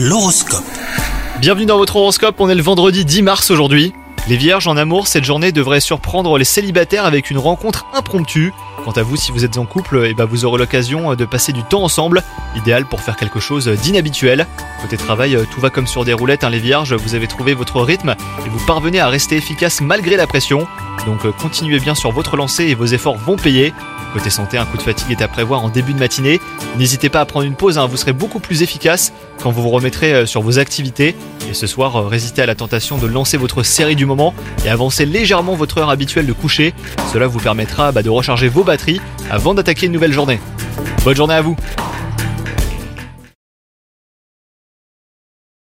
L'horoscope. Bienvenue dans votre horoscope, on est le vendredi 10 mars aujourd'hui. Les vierges en amour, cette journée devrait surprendre les célibataires avec une rencontre impromptue. Quant à vous, si vous êtes en couple, eh ben vous aurez l'occasion de passer du temps ensemble, idéal pour faire quelque chose d'inhabituel. Côté travail, tout va comme sur des roulettes, hein, les vierges, vous avez trouvé votre rythme et vous parvenez à rester efficace malgré la pression. Donc euh, continuez bien sur votre lancée et vos efforts vont payer. Côté santé, un coup de fatigue est à prévoir en début de matinée. N'hésitez pas à prendre une pause, hein, vous serez beaucoup plus efficace quand vous vous remettrez euh, sur vos activités. Et ce soir, euh, résistez à la tentation de lancer votre série du moment et avancer légèrement votre heure habituelle de coucher. Cela vous permettra bah, de recharger vos batteries avant d'attaquer une nouvelle journée. Bonne journée à vous